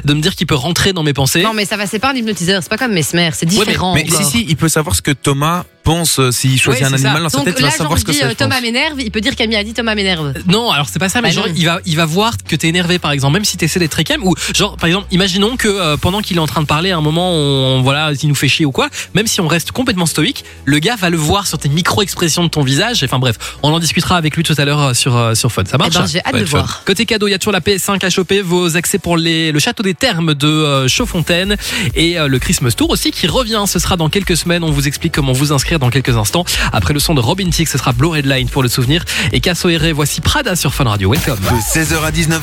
de me dire qu'il peut rentrer dans mes pensées. Non, mais ça va, c'est pas un hypnotiseur, c'est pas comme Mesmer, c'est mais- différent. Mais encore. si, si, il peut savoir ce que Thomas pense euh, s'il choisit Ouais, un c'est ça. animal dans sa Donc tête, il là, va savoir je ce que dis c'est. euh, je pense. Thomas m'énerve, il peut dire Camille a dit Thomas m'énerve. Non, alors c'est pas ça, mais Bah genre non. il va, il va voir que t'es énervé par exemple, même si t'essaies d'être très calme, ou genre par exemple, imaginons que euh, pendant qu'il est en train de parler, à un moment, on, voilà, il nous fait chier ou quoi, même si on reste complètement stoïque, le gars va le voir sur tes micro-expressions de ton visage. Enfin bref, on en discutera avec lui tout à l'heure euh, sur euh, sur Fun. Ça Eh marche ben, j'ai hâte Ouais, de fun. voir. Côté cadeau, il y a toujours la PS5 à choper, vos accès pour les, le château des Thermes de euh, Chaudfontaine et euh, le Christmas Tour aussi qui revient. Ce sera dans quelques semaines. On vous explique comment vous inscrire dans quelques instants. Après le son de Robin Thicke, ce sera Blue Red Line pour le souvenir. Et Casso voici Prada sur Fun Radio. Welcome. De 16h à 19h,